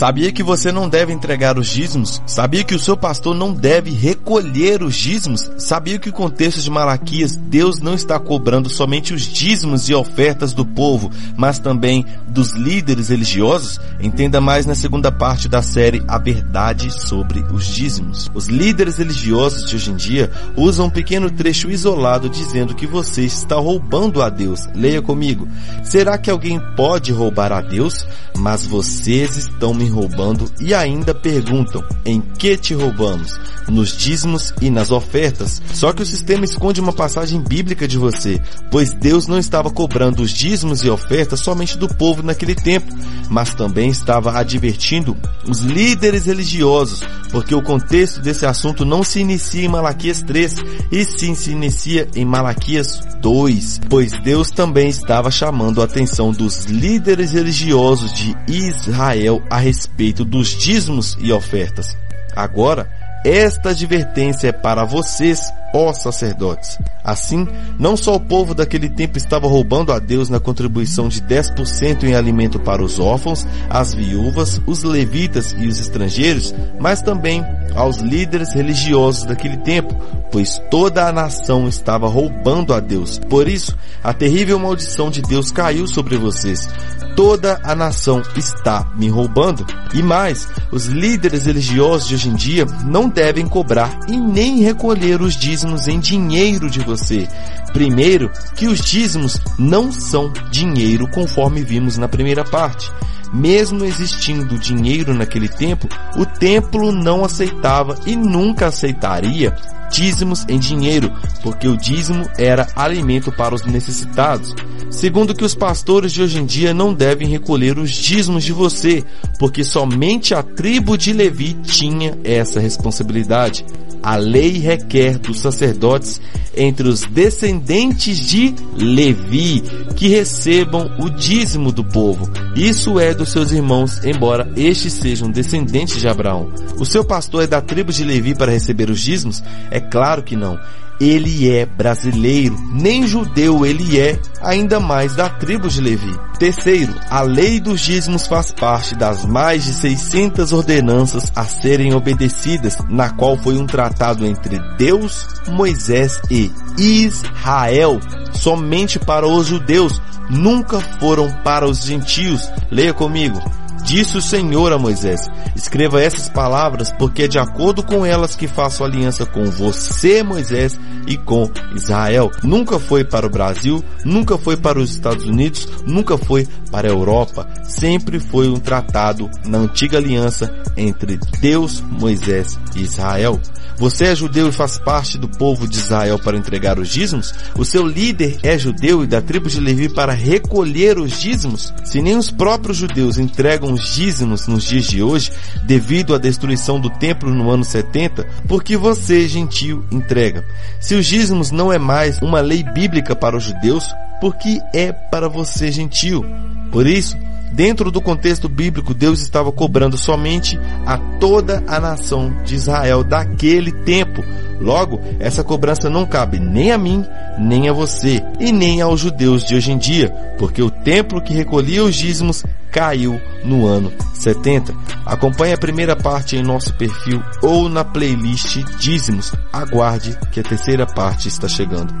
Sabia que você não deve entregar os dízimos? Sabia que o seu pastor não deve recolher os dízimos? Sabia que o contexto de Malaquias, Deus não está cobrando somente os dízimos e ofertas do povo, mas também dos líderes religiosos? Entenda mais na segunda parte da série A Verdade sobre os Dízimos. Os líderes religiosos de hoje em dia usam um pequeno trecho isolado dizendo que você está roubando a Deus. Leia comigo. Será que alguém pode roubar a Deus? Mas vocês estão me roubando e ainda perguntam, em que te roubamos? Nos dízimos e nas ofertas. Só que o sistema esconde uma passagem bíblica de você, pois Deus não estava cobrando os dízimos e ofertas somente do povo naquele tempo, mas também estava advertindo os líderes religiosos, porque o contexto desse assunto não se inicia em Malaquias 3, e sim se inicia em Malaquias 2, pois Deus também estava chamando a atenção dos líderes religiosos de Israel a respeito dos dízimos e ofertas. Agora, esta advertência é para vocês, ó sacerdotes. Assim, não só o povo daquele tempo estava roubando a Deus na contribuição de 10% em alimento para os órfãos, as viúvas, os levitas e os estrangeiros, mas também aos líderes religiosos daquele tempo, pois toda a nação estava roubando a Deus. Por isso, a terrível maldição de Deus caiu sobre vocês. Toda a nação está me roubando. E mais, os líderes religiosos de hoje em dia não devem cobrar e nem recolher os dízimos em dinheiro de você. Primeiro, que os dízimos não são dinheiro conforme vimos na primeira parte. Mesmo existindo dinheiro naquele tempo, o templo não aceitava e nunca aceitaria dízimos em dinheiro, porque o dízimo era alimento para os necessitados. Segundo que os pastores de hoje em dia não devem recolher os dízimos de você, porque somente a tribo de Levi tinha essa responsabilidade. A lei requer dos sacerdotes entre os descendentes de Levi que recebam o dízimo do povo. Isso é dos seus irmãos, embora estes sejam descendentes de Abraão. O seu pastor é da tribo de Levi para receber os dízimos? É claro que não ele é brasileiro, nem judeu ele é, ainda mais da tribo de Levi. Terceiro, a lei dos dízimos faz parte das mais de 600 ordenanças a serem obedecidas, na qual foi um tratado entre Deus, Moisés e Israel, somente para os judeus, nunca foram para os gentios. Leia comigo. Disse o Senhor a Moisés: Escreva essas palavras, porque é de acordo com elas que faço aliança com você, Moisés, e com Israel. Nunca foi para o Brasil, nunca foi para os Estados Unidos, nunca foi para a Europa. Sempre foi um tratado na antiga aliança entre Deus, Moisés e Israel. Você é judeu e faz parte do povo de Israel para entregar os dízimos? O seu líder é judeu e da tribo de Levi para recolher os dízimos? Se nem os próprios judeus entregam os dízimos nos dias de hoje, devido à destruição do templo no ano 70, por que você, gentio, entrega? Se os dízimos não é mais uma lei bíblica para os judeus, por que é para você, gentio? Por isso, Dentro do contexto bíblico, Deus estava cobrando somente a toda a nação de Israel daquele tempo. Logo, essa cobrança não cabe nem a mim, nem a você, e nem aos judeus de hoje em dia, porque o templo que recolhia os dízimos caiu no ano 70. Acompanhe a primeira parte em nosso perfil ou na playlist Dízimos. Aguarde que a terceira parte está chegando.